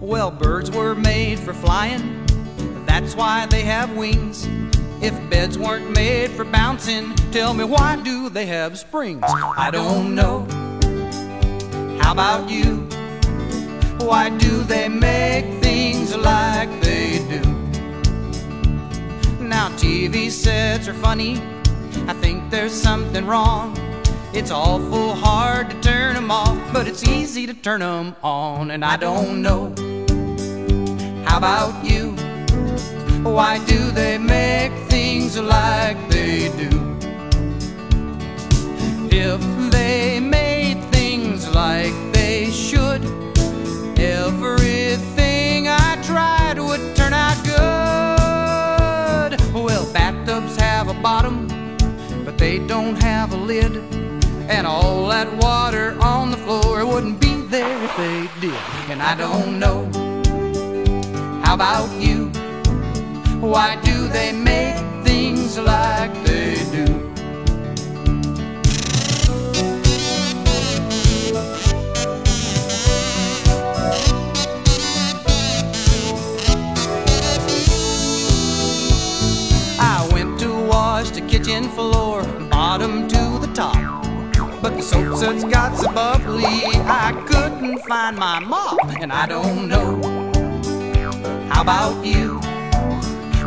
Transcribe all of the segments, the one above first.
Well, birds were made for flying, that's why they have wings. If beds weren't made for bouncing, tell me why do they have springs? I don't know. How about you? Why do they make things like they do? Now, TV sets are funny. I think there's something wrong. It's awful hard to turn them off, but it's easy to turn them on. And I don't know. About you? Why do they make things like they do? If they made things like they should, everything I tried would turn out good. Well, bathtubs have a bottom, but they don't have a lid. And all that water on the floor wouldn't be there if they did. And I don't know. How about you? Why do they make things like they do? I went to wash the kitchen floor, bottom to the top. But the soap suds got so bubbly, I couldn't find my mop. And I don't know. How about you?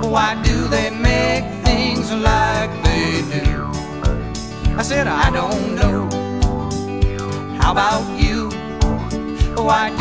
Why do they make things like they do? I said, I don't know. How about you? Why